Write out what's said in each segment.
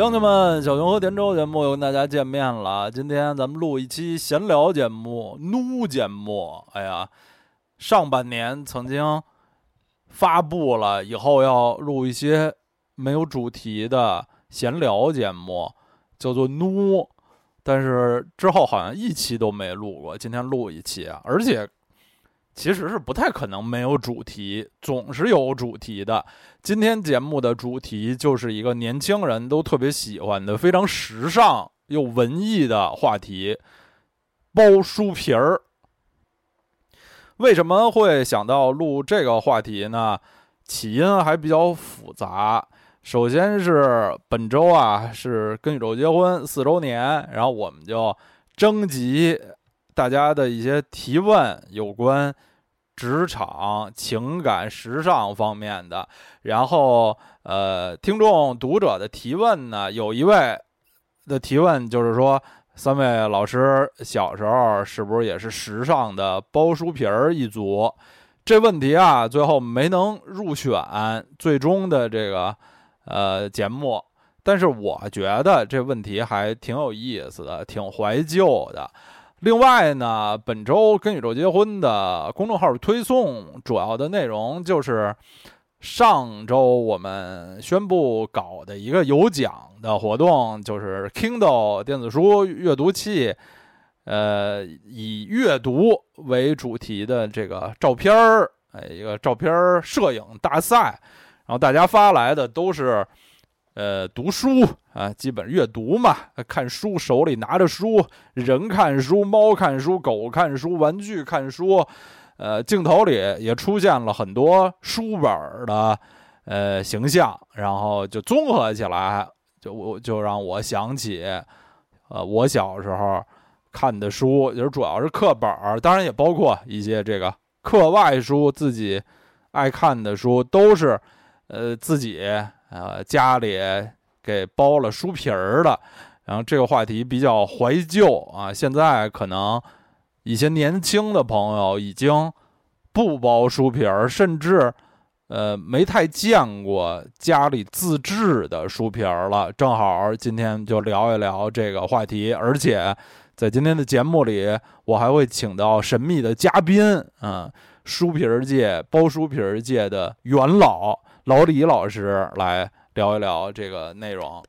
兄弟们，小熊和田周节目又跟大家见面了。今天咱们录一期闲聊节目、怒节目。哎呀，上半年曾经发布了以后要录一些没有主题的闲聊节目，叫做怒。但是之后好像一期都没录过，今天录一期啊，而且。其实是不太可能没有主题，总是有主题的。今天节目的主题就是一个年轻人都特别喜欢的、非常时尚又文艺的话题——包书皮儿。为什么会想到录这个话题呢？起因还比较复杂。首先是本周啊，是跟宇宙结婚四周年，然后我们就征集。大家的一些提问有关职场、情感、时尚方面的，然后呃，听众读者的提问呢，有一位的提问就是说，三位老师小时候是不是也是时尚的包书皮儿一族？这问题啊，最后没能入选最终的这个呃节目，但是我觉得这问题还挺有意思的，挺怀旧的。另外呢，本周跟宇宙结婚的公众号推送主要的内容就是上周我们宣布搞的一个有奖的活动，就是 Kindle 电子书阅读器，呃，以阅读为主题的这个照片儿，哎，一个照片摄影大赛，然后大家发来的都是。呃，读书啊，基本阅读嘛，看书，手里拿着书，人看书，猫看书，狗看书，玩具看书，呃，镜头里也出现了很多书本的呃形象，然后就综合起来，就我就让我想起，呃，我小时候看的书，就是主要是课本当然也包括一些这个课外书，自己爱看的书，都是呃自己。呃，家里给包了书皮儿的，然后这个话题比较怀旧啊。现在可能一些年轻的朋友已经不包书皮儿，甚至呃没太见过家里自制的书皮儿了。正好今天就聊一聊这个话题，而且在今天的节目里，我还会请到神秘的嘉宾，嗯，书皮儿界包书皮儿界的元老。老李老师来聊一聊这个内容。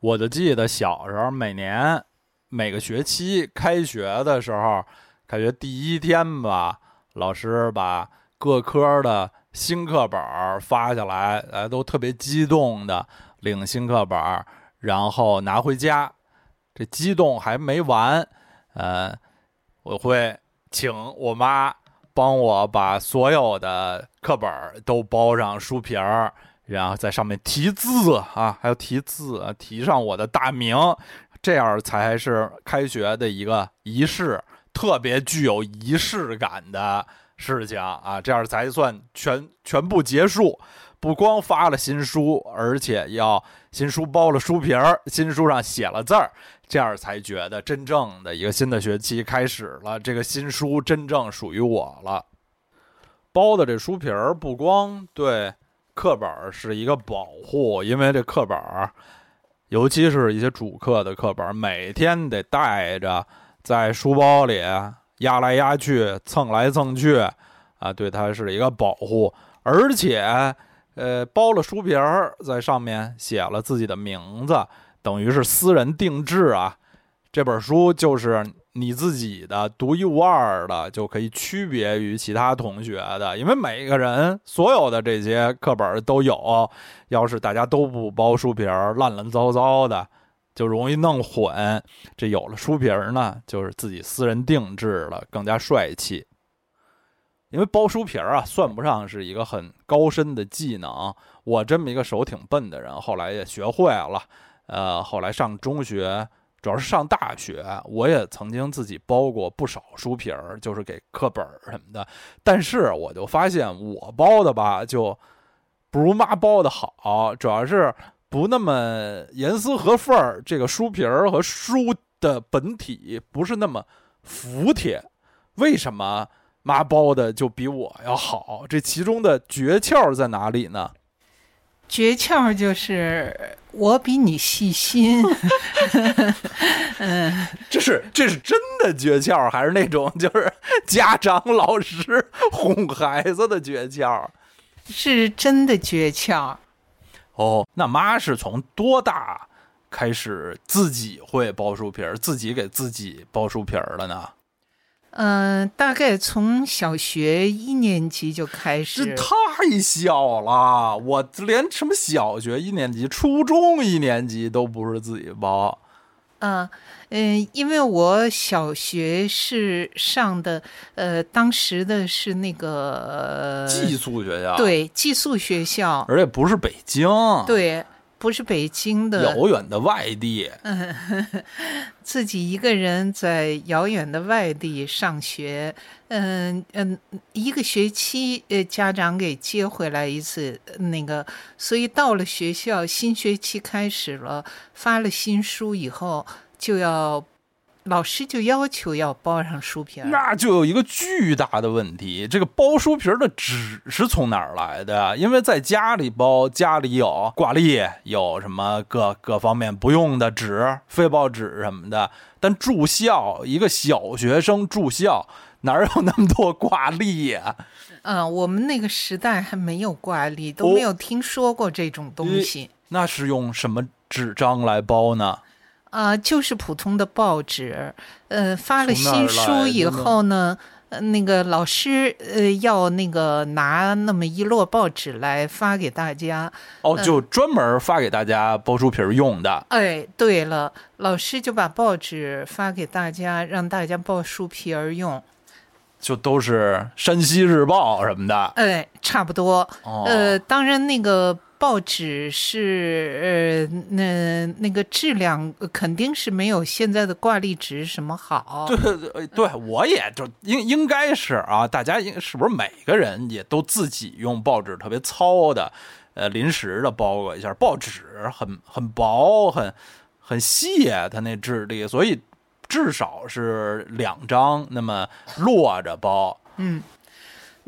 我就记得小时候，每年每个学期开学的时候，开学第一天吧，老师把各科的新课本发下来，呃，都特别激动的领新课本，然后拿回家。这激动还没完，呃，我会请我妈。帮我把所有的课本都包上书皮儿，然后在上面题字啊，还要题字，题上我的大名，这样才是开学的一个仪式，特别具有仪式感的事情啊，这样才算全全部结束。不光发了新书，而且要新书包了书皮儿，新书上写了字儿。这样才觉得真正的一个新的学期开始了，这个新书真正属于我了。包的这书皮儿不光对课本是一个保护，因为这课本，尤其是一些主课的课本，每天得带着在书包里压来压去、蹭来蹭去，啊，对它是一个保护。而且，呃，包了书皮儿，在上面写了自己的名字。等于是私人定制啊，这本书就是你自己的独一无二的，就可以区别于其他同学的。因为每个人所有的这些课本都有，要是大家都不包书皮儿，烂烂糟糟的，就容易弄混。这有了书皮儿呢，就是自己私人定制了，更加帅气。因为包书皮儿啊，算不上是一个很高深的技能。我这么一个手挺笨的人，后来也学会了。呃，后来上中学，主要是上大学，我也曾经自己包过不少书皮儿，就是给课本什么的。但是我就发现，我包的吧，就不如妈包的好，主要是不那么严丝合缝儿。这个书皮儿和书的本体不是那么服帖。为什么妈包的就比我要好？这其中的诀窍在哪里呢？诀窍就是我比你细心。嗯，这是这是真的诀窍，还是那种 就是家长老师哄孩子的诀窍？是真的诀窍。哦，那妈是从多大开始自己会包书皮儿，自己给自己包书皮儿了呢？嗯，大概从小学一年级就开始。这太小了，我连什么小学一年级、初中一年级都不是自己包。嗯嗯，因为我小学是上的，呃，当时的是那个寄宿学校，对，寄宿学校，而且不是北京，对。不是北京的，遥远的外地。嗯，自己一个人在遥远的外地上学。嗯嗯，一个学期，呃，家长给接回来一次，那个，所以到了学校，新学期开始了，发了新书以后，就要。老师就要求要包上书皮儿，那就有一个巨大的问题，这个包书皮儿的纸是从哪儿来的呀？因为在家里包，家里有挂历，有什么各各方面不用的纸、废报纸什么的。但住校，一个小学生住校，哪有那么多挂历呀？嗯，我们那个时代还没有挂历，都没有听说过这种东西。那是用什么纸张来包呢？啊，就是普通的报纸，呃，发了新书以后呢，呃，那个老师呃要那个拿那么一摞报纸来发给大家。哦，就专门发给大家包书皮用的。哎，对了，老师就把报纸发给大家，让大家包书皮儿用。就都是山西日报什么的。哎，差不多。呃，当然那个。报纸是呃，那那个质量肯定是没有现在的挂历纸什么好。对对对，我也就应应该是啊，大家应是不是每个人也都自己用报纸特别糙的，呃，临时的包裹一下。报纸很很薄，很很细，它那质地，所以至少是两张那么摞着包。嗯。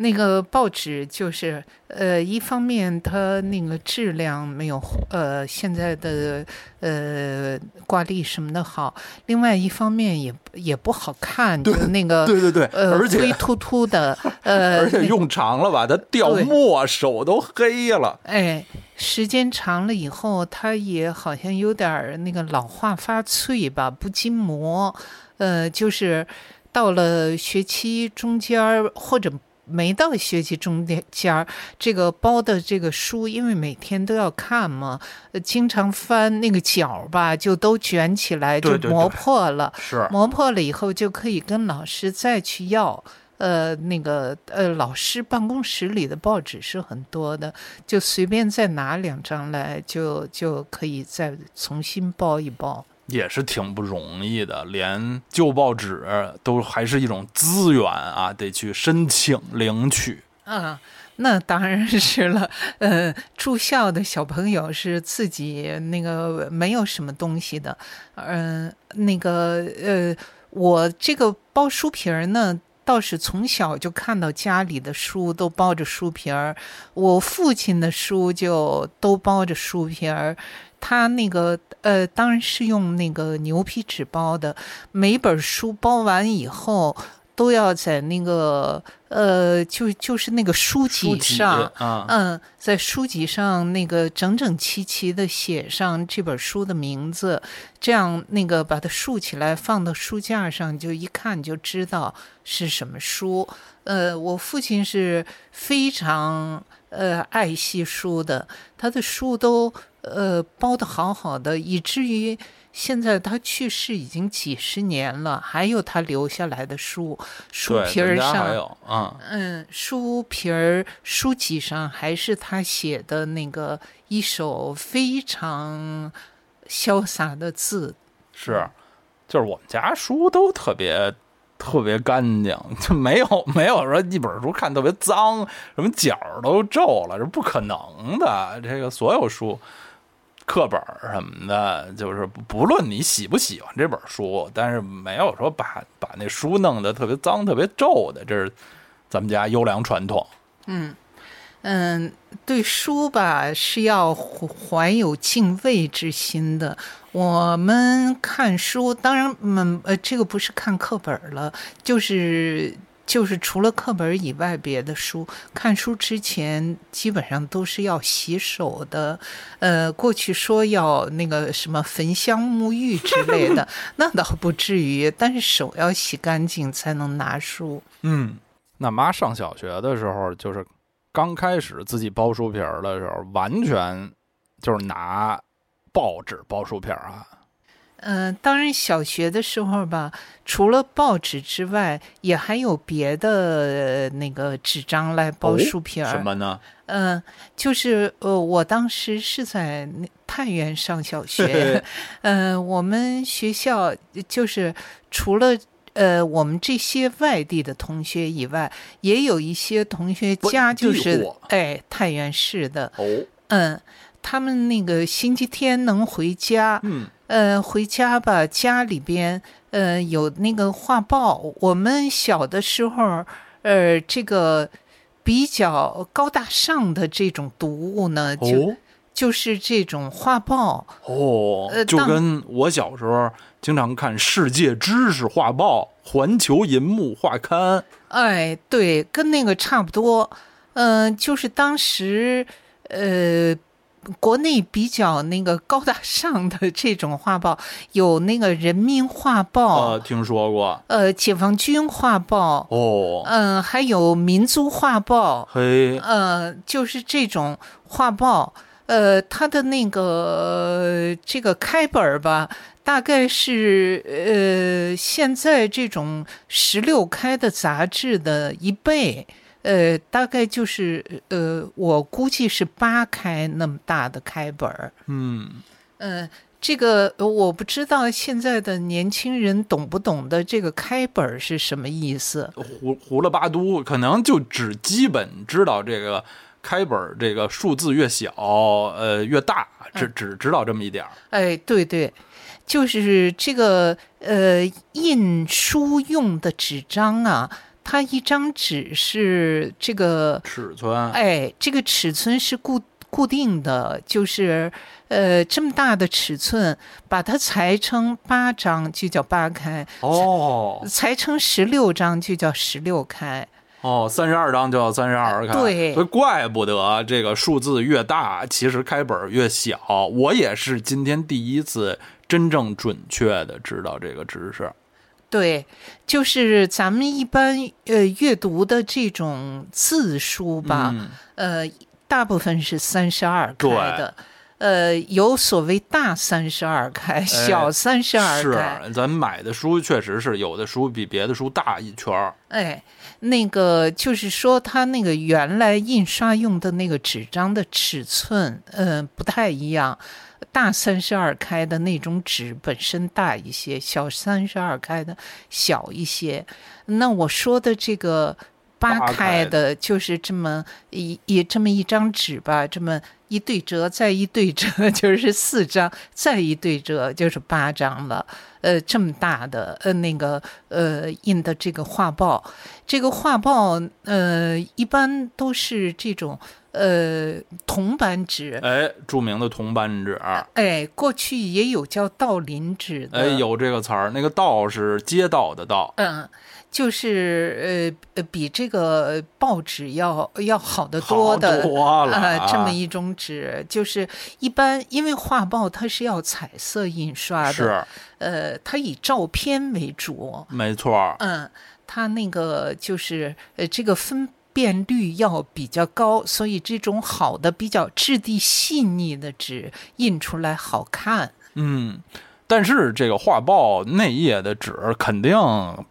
那个报纸就是，呃，一方面它那个质量没有呃现在的呃挂历什么的好，另外一方面也也不好看，就那个对对对，呃，灰秃秃的，呃，而且用长了吧，它掉墨，手都黑了。哎，时间长了以后，它也好像有点那个老化发脆吧，不经磨。呃，就是到了学期中间或者。没到学期中间儿，这个包的这个书，因为每天都要看嘛，经常翻那个角吧，就都卷起来，就磨破了。是磨破了以后，就可以跟老师再去要。呃，那个呃，老师办公室里的报纸是很多的，就随便再拿两张来，就就可以再重新包一包。也是挺不容易的，连旧报纸都还是一种资源啊，得去申请领取。嗯，那当然是了。呃，住校的小朋友是自己那个没有什么东西的。嗯，那个呃，我这个包书皮儿呢，倒是从小就看到家里的书都包着书皮儿，我父亲的书就都包着书皮儿。他那个呃，当然是用那个牛皮纸包的。每本书包完以后，都要在那个呃，就就是那个书籍上，嗯，在书籍上那个整整齐齐的写上这本书的名字，这样那个把它竖起来放到书架上，就一看就知道是什么书。呃，我父亲是非常呃爱惜书的，他的书都。呃，包的好好的，以至于现在他去世已经几十年了，还有他留下来的书，书皮儿上，嗯，书皮儿书籍上还是他写的那个一手非常潇洒的字。是，就是我们家书都特别特别干净，就没有没有说一本书看特别脏，什么角都皱了，这不可能的。这个所有书。课本什么的，就是不论你喜不喜欢这本书，但是没有说把把那书弄得特别脏、特别皱的，这是咱们家优良传统。嗯，嗯，对书吧是要怀有敬畏之心的。我们看书，当然，嗯，呃，这个不是看课本了，就是就是除了课本以外，别的书看书之前基本上都是要洗手的。呃，过去说要那个什么焚香沐浴之类的，那倒不至于，但是手要洗干净才能拿书。嗯，那妈上小学的时候，就是刚开始自己包书皮儿的时候，完全就是拿。报纸包书皮儿啊，嗯，当然小学的时候吧，除了报纸之外，也还有别的那个纸张来包书皮儿。什么呢？嗯，就是呃，我当时是在太原上小学，嗯，我们学校就是除了呃我们这些外地的同学以外，也有一些同学家就是哎太原市的哦，嗯。他们那个星期天能回家，嗯，呃，回家吧，家里边呃有那个画报。我们小的时候，呃，这个比较高大上的这种读物呢，就就是这种画报。哦，就跟我小时候经常看《世界知识画报》《环球银幕画刊》。哎，对，跟那个差不多。嗯，就是当时，呃。国内比较那个高大上的这种画报，有那个人民画报，呃，听说过，呃，解放军画报，哦，嗯，还有民族画报，嘿，呃，就是这种画报，呃，它的那个这个开本吧，大概是呃现在这种十六开的杂志的一倍。呃，大概就是呃，我估计是八开那么大的开本儿。嗯，呃，这个我不知道现在的年轻人懂不懂得这个开本儿是什么意思。胡胡了八都，可能就只基本知道这个开本儿，这个数字越小，呃，越大，只只知道这么一点儿。哎，对对，就是这个呃，印书用的纸张啊。它一张纸是这个尺寸，哎，这个尺寸是固固定的，就是呃这么大的尺寸，把它裁成八张就叫八开，哦，裁成十六张就叫十六开，哦，三十二张就叫三十二开，对，所以怪不得这个数字越大，其实开本越小。我也是今天第一次真正准确的知道这个知识。对，就是咱们一般呃阅读的这种字书吧，呃，大部分是三十二开的，呃，有所谓大三十二开、小三十二开。是，咱买的书确实是有的书比别的书大一圈儿。哎，那个就是说，它那个原来印刷用的那个纸张的尺寸，嗯，不太一样。大三十二开的那种纸本身大一些，小三十二开的小一些。那我说的这个八开的，就是这么一一这么一张纸吧，这么一对折再一对折 就是四张，再一对折就是八张了。呃，这么大的呃那个呃印的这个画报，这个画报呃一般都是这种。呃，铜版纸，哎，著名的铜版纸，哎，过去也有叫道林纸的，哎，有这个词儿，那个道是街道的道，嗯，就是呃呃，比这个报纸要要好得多的，多了啊，这么一种纸，就是一般因为画报它是要彩色印刷的，是，呃，它以照片为主，没错，嗯，它那个就是呃这个分。辨率要比较高，所以这种好的、比较质地细腻的纸印出来好看。嗯，但是这个画报内页的纸肯定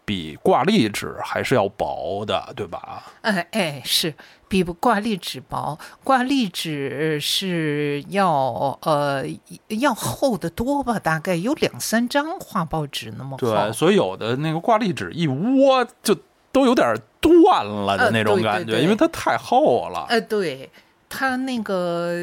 比挂历纸还是要薄的，对吧？哎哎，是比挂历纸薄，挂历纸是要呃要厚的多吧？大概有两三张画报纸那么厚。对，所以有的那个挂历纸一窝就。都有点断了的那种感觉，因为它太厚了。呃，对，它那个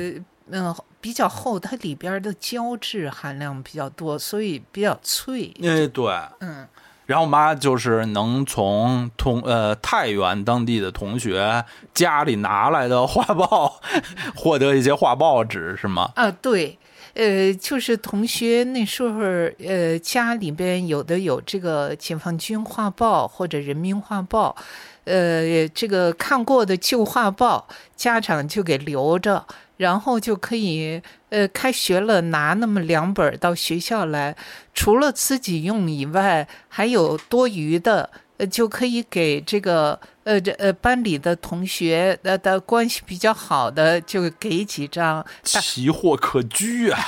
嗯比较厚，它里边的胶质含量比较多，所以比较脆。哎，对，嗯，然后妈就是能从同呃太原当地的同学家里拿来的画报，获得一些画报纸，是吗？啊，对，呃，就是同学那时候，呃，家里边有的有这个解放军画报或者人民画报，呃，这个看过的旧画报，家长就给留着，然后就可以，呃，开学了拿那么两本到学校来，除了自己用以外，还有多余的，呃，就可以给这个，呃，这呃班里的同学，呃的关系比较好的，就给几张。奇货可居啊！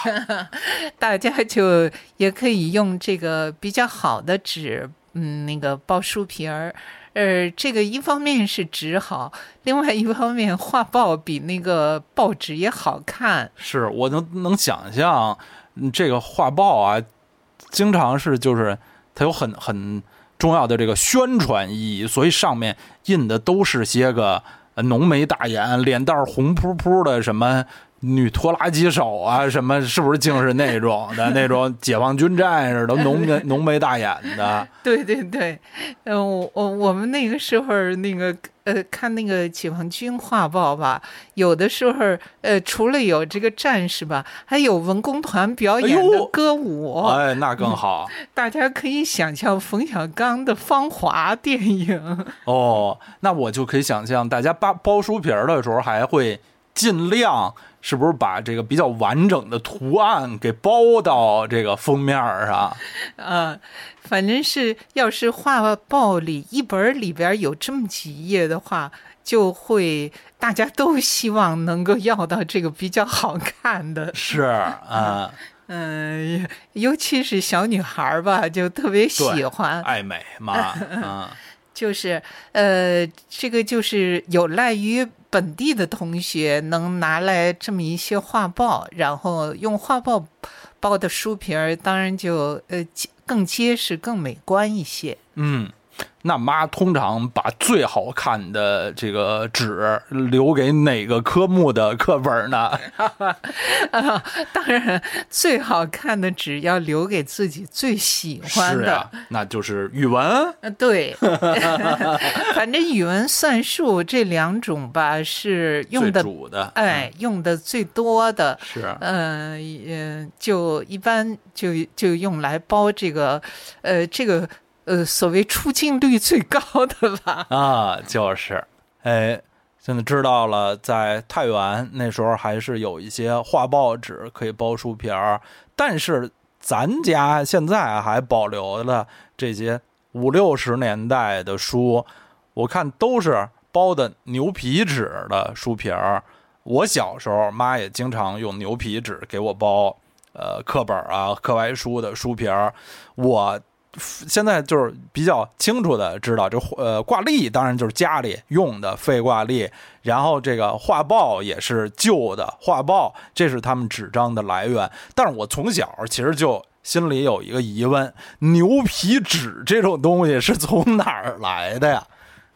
大家就也可以用这个比较好的纸，嗯，那个包书皮儿。呃，这个一方面是纸好，另外一方面画报比那个报纸也好看。是我能能想象，这个画报啊，经常是就是它有很很重要的这个宣传意义，所以上面印的都是些个浓眉大眼、脸蛋红扑扑的什么女拖拉机手啊，什么是不是竟是那种的那种解放军战士都浓眉浓眉大眼的？对 对对，嗯，我我我们那个时候那个呃看那个解放军画报吧，有的时候呃除了有这个战士吧，还有文工团表演的歌舞，哎，那更好。大家可以想象冯小刚的《芳华》电影。哦，那我就可以想象，大家扒包书皮儿的时候，还会尽量是不是把这个比较完整的图案给包到这个封面儿上？嗯，反正是要是画报里一本儿里边有这么几页的话，就会大家都希望能够要到这个比较好看的。是啊，嗯、尤其是小女孩儿吧，就特别喜欢。爱美嘛，嗯，就是呃，这个就是有赖于本地的同学能拿来这么一些画报，然后用画报包的书皮儿，当然就呃更结实、更美观一些。嗯。那妈通常把最好看的这个纸留给哪个科目的课本呢？啊，当然最好看的纸要留给自己最喜欢的。是啊，那就是语文。呃，对，反正语文、算术这两种吧是用最的，主的，哎，用的最多的。是嗯，呃，就一般就就用来包这个，呃，这个呃所谓出镜率最高的吧。啊，就是，哎，现在知道了，在太原那时候还是有一些画报纸可以包书皮儿，但是咱家现在还保留了这些五六十年代的书，我看都是包的牛皮纸的书皮儿。我小时候，妈也经常用牛皮纸给我包，呃，课本啊、课外书的书皮儿。我现在就是比较清楚的知道，这呃挂历当然就是家里用的废挂历，然后这个画报也是旧的画报，这是他们纸张的来源。但是我从小其实就心里有一个疑问：牛皮纸这种东西是从哪儿来的呀？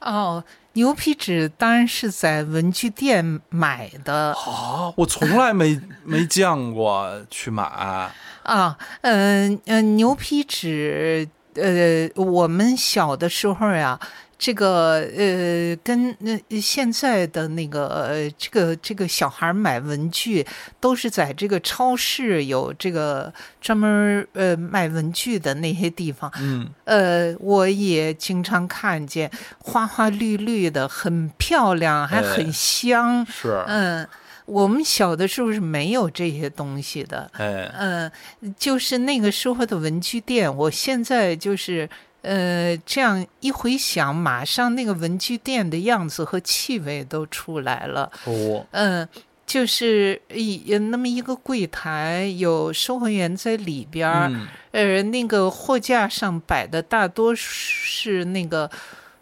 哦，牛皮纸当然是在文具店买的啊，我从来没没见过去买。啊，嗯、呃、嗯、牛皮纸，呃，我们小的时候呀。这个呃，跟那、呃、现在的那个呃，这个这个小孩买文具，都是在这个超市有这个专门呃卖文具的那些地方。嗯，呃，我也经常看见花花绿绿的，很漂亮，还很香。是，嗯，我们小的时候是没有这些东西的。哎，嗯，就是那个时候的文具店，我现在就是呃这样一回想，马上那个文具店的样子和气味都出来了。哦，嗯，就是一那么一个柜台，有售货员在里边儿，嗯，呃，那个货架上摆的大多是那个。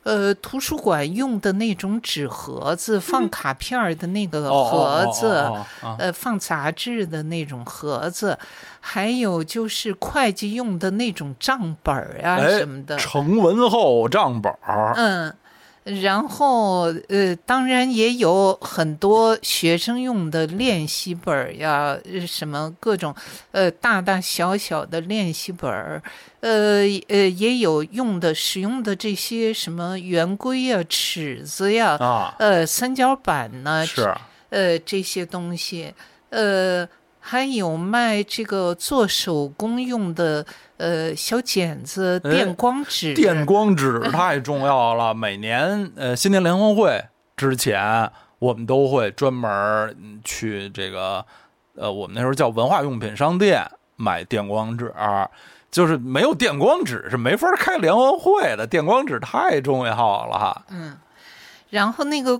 呃，图书馆用的那种纸盒子，放卡片儿的那个哦盒子，哦哦哦哦哦呃，放杂志的那种盒子，还有就是会计用的那种账本儿啊哎什么的。成文后账本儿，嗯，然后呃，当然也有很多学生用的练习本儿呀，呃什么各种呃大大小小的练习本儿，呃呃也有用的使用的这些什么圆规呀、尺子呀，啊，呃三角板呢，是。呃这些东西，呃还有卖这个做手工用的呃小剪子、哎电光纸、电光纸太重要了。每年呃新年联欢会之前，我们都会专门去这个呃我们那时候叫文化用品商店买电光纸。就是没有电光纸是没法开联欢会的，电光纸太重要了哈。然后那个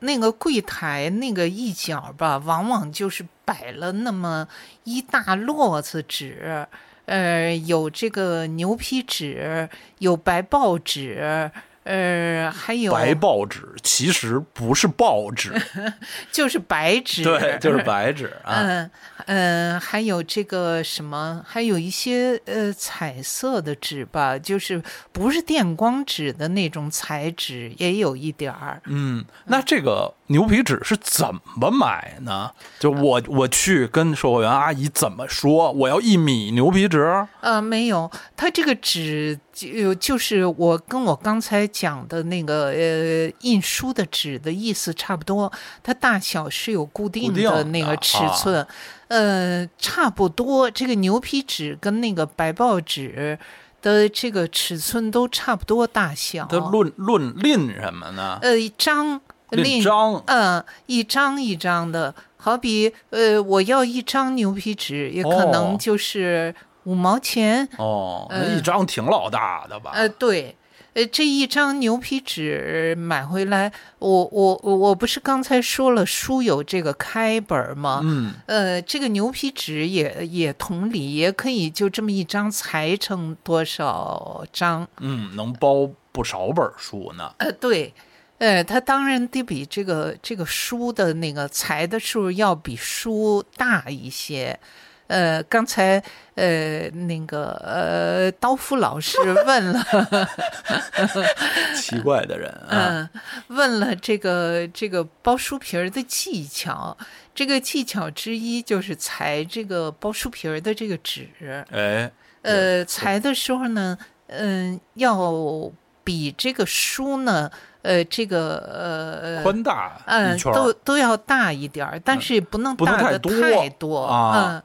那个柜台那个一角吧，往往就是摆了那么一大摞子纸，呃，有这个牛皮纸，有白报纸，呃，还有白报纸其实不是报纸，就是白纸，对，就是白纸 啊。嗯嗯，还有这个什么，还有一些呃彩色的纸吧，就是不是电光纸的那种彩纸，也有一点儿。嗯，那这个牛皮纸是怎么买呢？就我我去跟售货员阿姨怎么说，我要一米牛皮纸？呃，没有，它这个纸就就是我跟我刚才讲的那个呃印书的纸的意思差不多，它大小是有固定的那个的尺啊寸，呃，差不多。这个牛皮纸跟那个白报纸的这个尺寸都差不多大小。它论论论什么呢？呃一张拎另张嗯，一张一张的，好比呃，我要一张牛皮纸，也可能哦就是五毛钱。哦，那呃一张挺老大的吧？呃，对，呃，这一张牛皮纸买回来，我我我我不是刚才说了书有这个开本儿吗？嗯，呃，这个牛皮纸也也同理，也可以就这么一张裁成多少张？嗯，能包不少本书呢。呃，对，呃，它当然得比这个这个书的那个裁的数要比书大一些。呃，刚才呃那个呃刀夫老师 问了，奇怪的人啊，嗯，问了这个这个包书皮儿的技巧，这个技巧之一就是裁这个包书皮儿的这个纸。哎，呃，裁的时候呢，嗯、要比这个书呢，呃，这个呃，宽大嗯、都都要大一点儿，但是也不能大的太多啊嗯，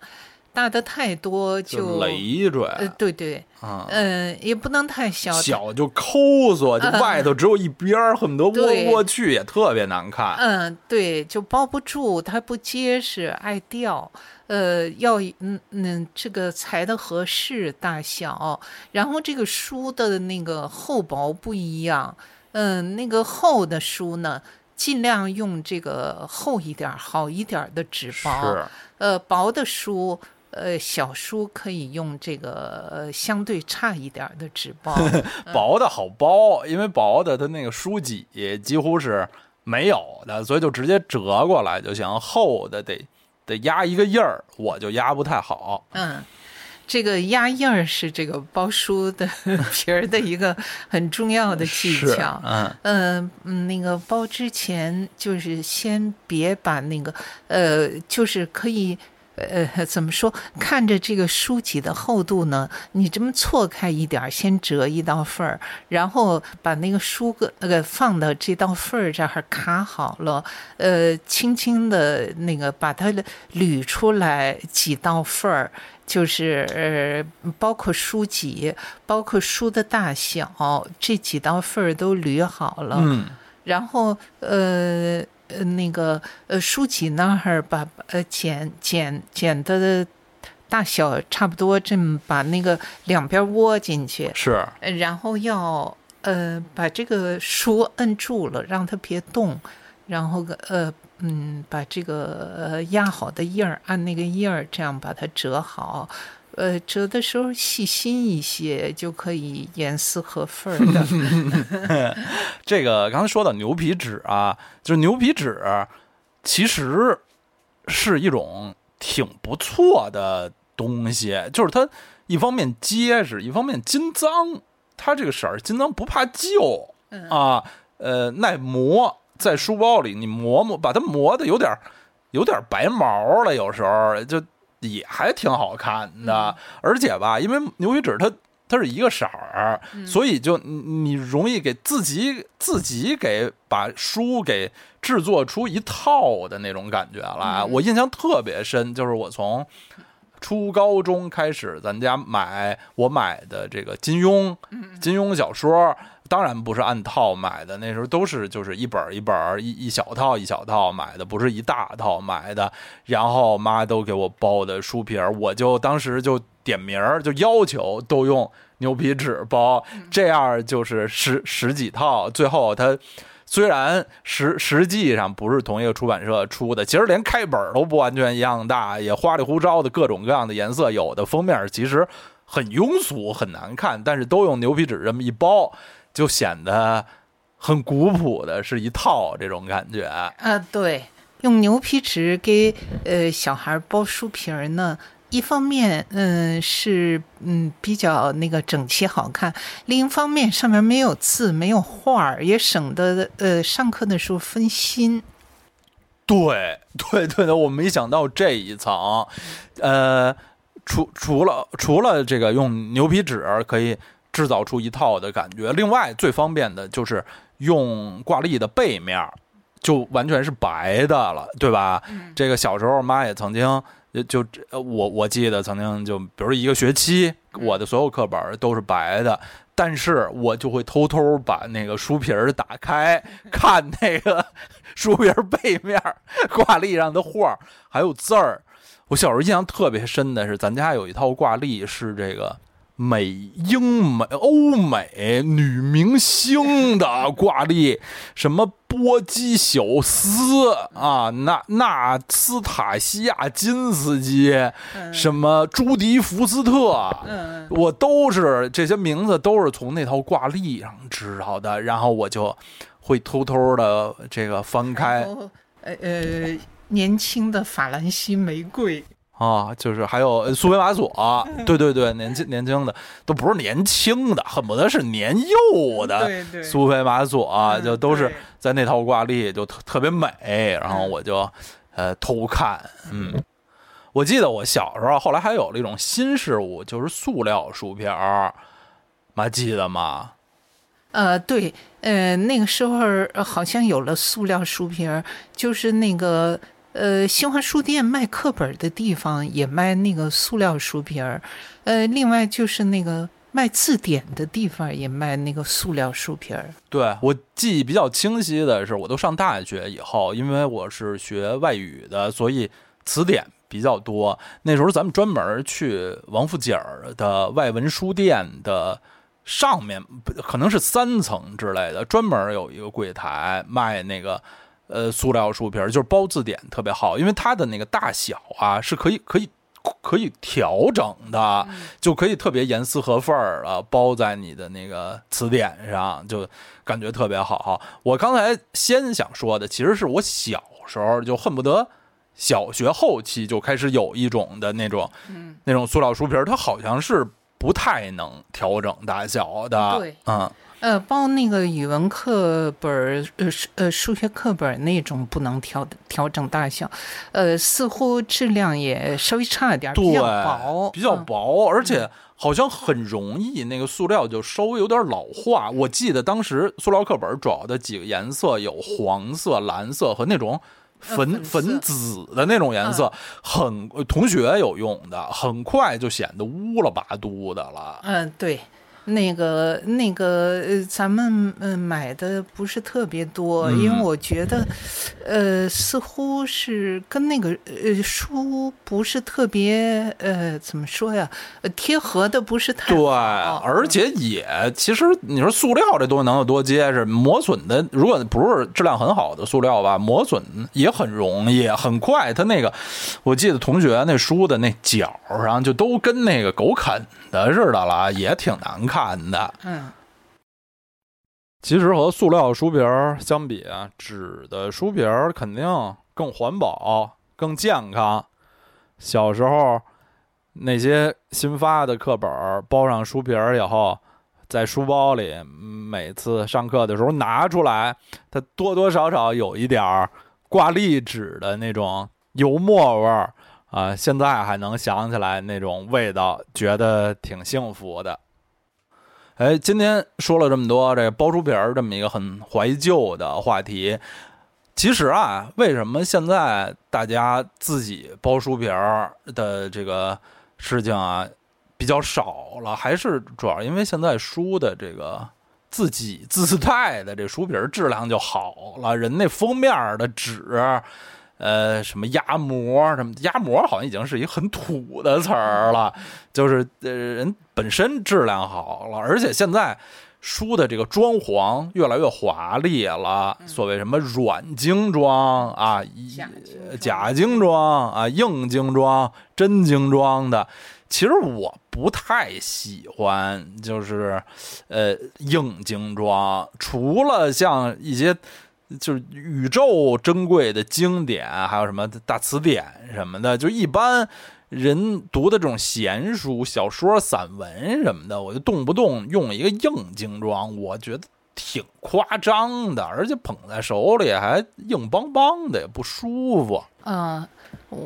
大的太多就就累赘呃，对对，啊。嗯、也不能太小，小就抠缩，就外头只有一边儿，恨不得对窝过去，也特别难看。嗯，对，就包不住，它不结实，爱掉。呃，要嗯嗯，这个裁的合适大小，然后这个书的那个厚薄不一样。嗯，那个厚的书呢，尽量用这个厚一点儿、好一点儿的纸包。是，呃，薄的书。呃，小书可以用这个呃相对差一点儿的纸包，薄的好包，因为薄的它那个书脊几乎是没有的，所以就直接折过来就行。厚的得得压一个印儿，我就压不太好。嗯，这个压印儿是这个包书的 皮儿的一个很重要的技巧。嗯，嗯嗯，那个包之前就是先别把那个呃，就是可以。呃，怎么说？看着这个书籍的厚度呢，你这么错开一点儿，先折一道缝儿，然后把那个书个那个放到这道缝儿这儿卡好了，呃，轻轻的那个把它捋出来几道缝儿，就是呃，包括书籍，包括书的大小，这几道缝儿都捋好了，嗯，然后呃呃那个呃书籍那儿把呃剪剪剪的大小差不多，这么把那个两边窝进去，是，呃然后要呃把这个书摁住了，让它别动，然后呃嗯把这个呃压好的印儿按那个印儿，这样把它折好。呃，折的时候细心一些，就可以严丝合缝的。这个刚才说到牛皮纸啊，就是牛皮纸其实是一种挺不错的东西，就是它一方面结实，一方面金脏，它这个色儿金脏不怕旧嗯啊。呃耐磨，在书包里你磨磨，把它磨的有点有点白毛了，有时候就也还挺好看的。而且吧，因为牛皮纸它它是一个色儿，所以就你容易给自己自己给把书给制作出一套的那种感觉来。我印象特别深，就是我从。初高中开始，咱家买我买的这个金庸，金庸小说，当然不是按套买的，那时候都是就是一本一本一一小套一小套买的，不是一大套买的。然后妈都给我包的书皮儿，我就当时就点名儿，就要求都用牛皮纸包，这样就是十十几套，最后他。虽然实实际上不是同一个出版社出的，其实连开本都不完全一样大，也花里胡哨的各种各样的颜色，有的封面其实很庸俗很难看，但是都用牛皮纸这么一包，就显得很古朴的是一套这种感觉。啊，对，用牛皮纸给呃小孩包书皮儿呢。一方面，嗯，是嗯比较那个整齐好看；另一方面，上面没有字，没有画儿，也省得呃上课的时候分心。对对对的，我没想到这一层。呃，除除了除了这个用牛皮纸可以制造出一套的感觉，另外最方便的就是用挂历的背面，就完全是白的了，对吧？这个小时候妈也曾经。就就我我记得曾经就比如一个学期，我的所有课本都是白的，但是我就会偷偷把那个书皮儿打开看那个书皮儿背面挂历上的画还有字儿。我小时候印象特别深的是，咱家有一套挂历是这个。美英美欧美女明星的挂历，什么波基小斯啊，纳纳斯塔西亚金斯基，什么朱迪福斯特，我都是这些名字都是从那套挂历上知道的，然后我就会偷偷的这个翻开，呃呃，年轻的法兰西玫瑰。啊，就是还有苏菲玛索，对对对，年轻年轻的都不是年轻的，恨不得是年幼的苏菲玛索，就都是在那套挂历就特特别美，然后我就呃偷看，嗯，我记得我小时候，后来还有了一种新事物，就是塑料书皮儿，还记得吗？呃，对，呃，那个时候好像有了塑料书皮儿，就是那个。呃，新华书店卖课本的地方也卖那个塑料书皮儿，呃，另外就是那个卖字典的地方也卖那个塑料书皮儿。对我记忆比较清晰的是，我都上大学以后，因为我是学外语的，所以词典比较多。那时候咱们专门去王府井的外文书店的上面，可能是三层之类的，专门有一个柜台卖那个。呃，塑料书皮儿就是包字典特别好，因为它的那个大小啊是可以可以可以调整的，就可以特别严丝合缝儿啊，包在你的那个词典上，就感觉特别好。我刚才先想说的，其实是我小时候就恨不得小学后期就开始有一种的那种，那种塑料书皮儿，它好像是不太能调整大小的，对，嗯。呃，包那个语文课本儿，呃，呃，数学课本那种不能调调整大小，呃，似乎质量也稍微差一点，比较薄，比较薄，而且好像很容易那个塑料就稍微有点老化。我记得当时塑料课本主要的几个颜色有黄色、蓝色和那种粉粉紫的那种颜色，很同学有用的，很快就显得乌了巴嘟的了。嗯，对。那个那个呃，咱们嗯买的不是特别多，因为我觉得，呃，似乎是跟那个呃书不是特别呃怎么说呀，贴合的不是太对，而且也其实你说塑料这东西能有多结实？磨损的如果不是质量很好的塑料吧，磨损也很容易，很快。它那个我记得同学那书的那角上就都跟那个狗啃的似的了，也挺难看。的，嗯，其实和塑料书皮儿相比啊，纸的书皮儿肯定更环保、更健康。小时候那些新发的课本包上书皮儿以后，在书包里，每次上课的时候拿出来，它多多少少有一点儿挂历纸的那种油墨味儿啊。现在还能想起来那种味道，觉得挺幸福的。哎，今天说了这么多，这包书皮儿这么一个很怀旧的话题。其实啊，为什么现在大家自己包书皮儿的这个事情啊？比较少了，还是主要因为现在书的这个自己自带的这书皮儿质量就好了，人那封面的纸，呃，什么压膜什么压膜，好像已经是一个很土的词儿了，就是呃人本身质量好了，而且现在书的这个装潢越来越华丽了，所谓什么软精装啊，假精装啊，硬精装、真精装的。其实我不太喜欢，就是，呃，硬精装。除了像一些就是宇宙珍贵的经典，还有什么大词典什么的，就一般人读的这种闲书、小说、散文什么的，我就动不动用一个硬精装，我觉得挺夸张的，而且捧在手里还硬邦邦的，也不舒服。嗯。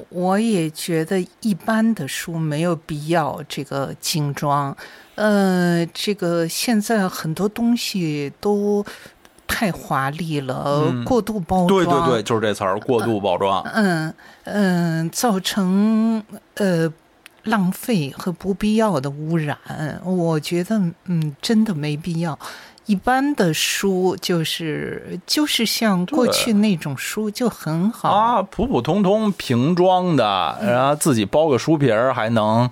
我也觉得一般的书没有必要这个精装，呃，这个现在很多东西都太华丽了，过度包装。对对对，就是这词儿，过度包装。嗯嗯，造成呃浪费和不必要的污染，我觉得嗯，真的没必要。一般的书就是就是像过去那种书就很好啊，普普通通瓶装的，然后自己包个书皮儿，还能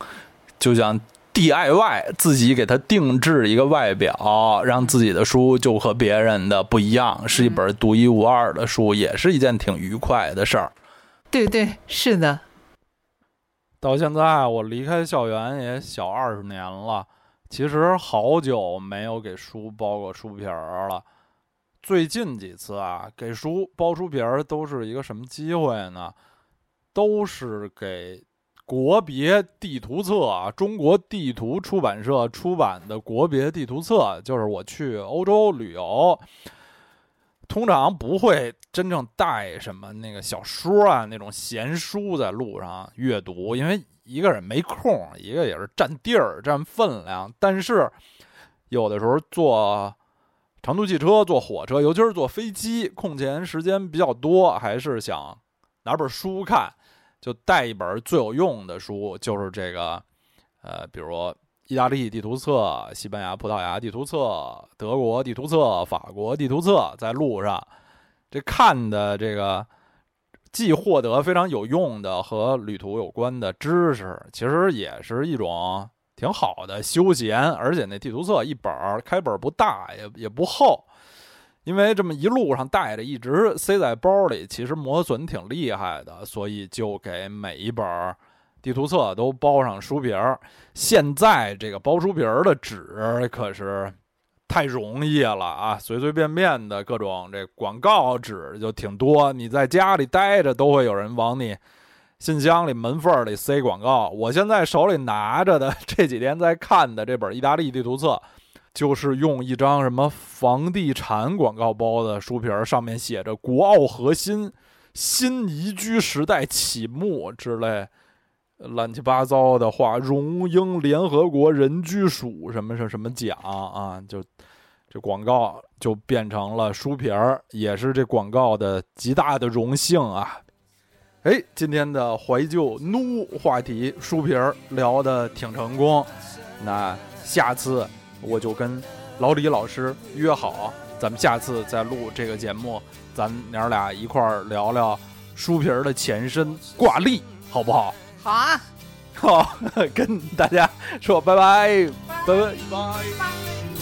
就像 DIY 自己给它定制一个外表，让自己的书就和别人的不一样，是一本独一无二的书，也是一件挺愉快的事儿。对对，是的。到现在我离开校园也小二十年了。其实好久没有给书包过书皮儿了。最近几次啊，给书包书皮儿都是一个什么机会呢？都是给国别地图册啊，中国地图出版社出版的国别地图册。就是我去欧洲旅游，通常不会真正带什么那个小说啊，那种闲书在路上阅读，因为。一个人没空，一个也是占地儿、占分量。但是有的时候坐长途汽车、坐火车，尤其是坐飞机，空闲时间比较多，还是想拿本书看，就带一本最有用的书，就是这个，呃，比如意大利地图册、西班牙、葡萄牙地图册、德国地图册、法国地图册，在路上这看的这个。既获得非常有用的和旅途有关的知识，其实也是一种挺好的休闲。而且那地图册一本儿开本不大，也也不厚，因为这么一路上带着，一直塞在包里，其实磨损挺厉害的，所以就给每一本地图册都包上书皮儿。现在这个包书皮儿的纸可是。太容易了啊！随随便便的各种这广告纸就挺多，你在家里待着都会有人往你信箱里门缝里塞广告。我现在手里拿着的这几天在看的这本意大利地图册，就是用一张什么房地产广告包的书皮儿，上面写着“国奥核心新宜居时代启幕”之类。乱七八糟的话，荣膺联合国人居署什么什么什么奖啊，就这广告就变成了书皮儿，也是这广告的极大的荣幸啊！哎，今天的怀旧怒话题书皮儿聊的挺成功，那下次我就跟老李老师约好，咱们下次再录这个节目，咱娘俩一块儿聊聊书皮儿的前身挂历，好不好？好啊，好，跟大家说拜拜，拜拜拜。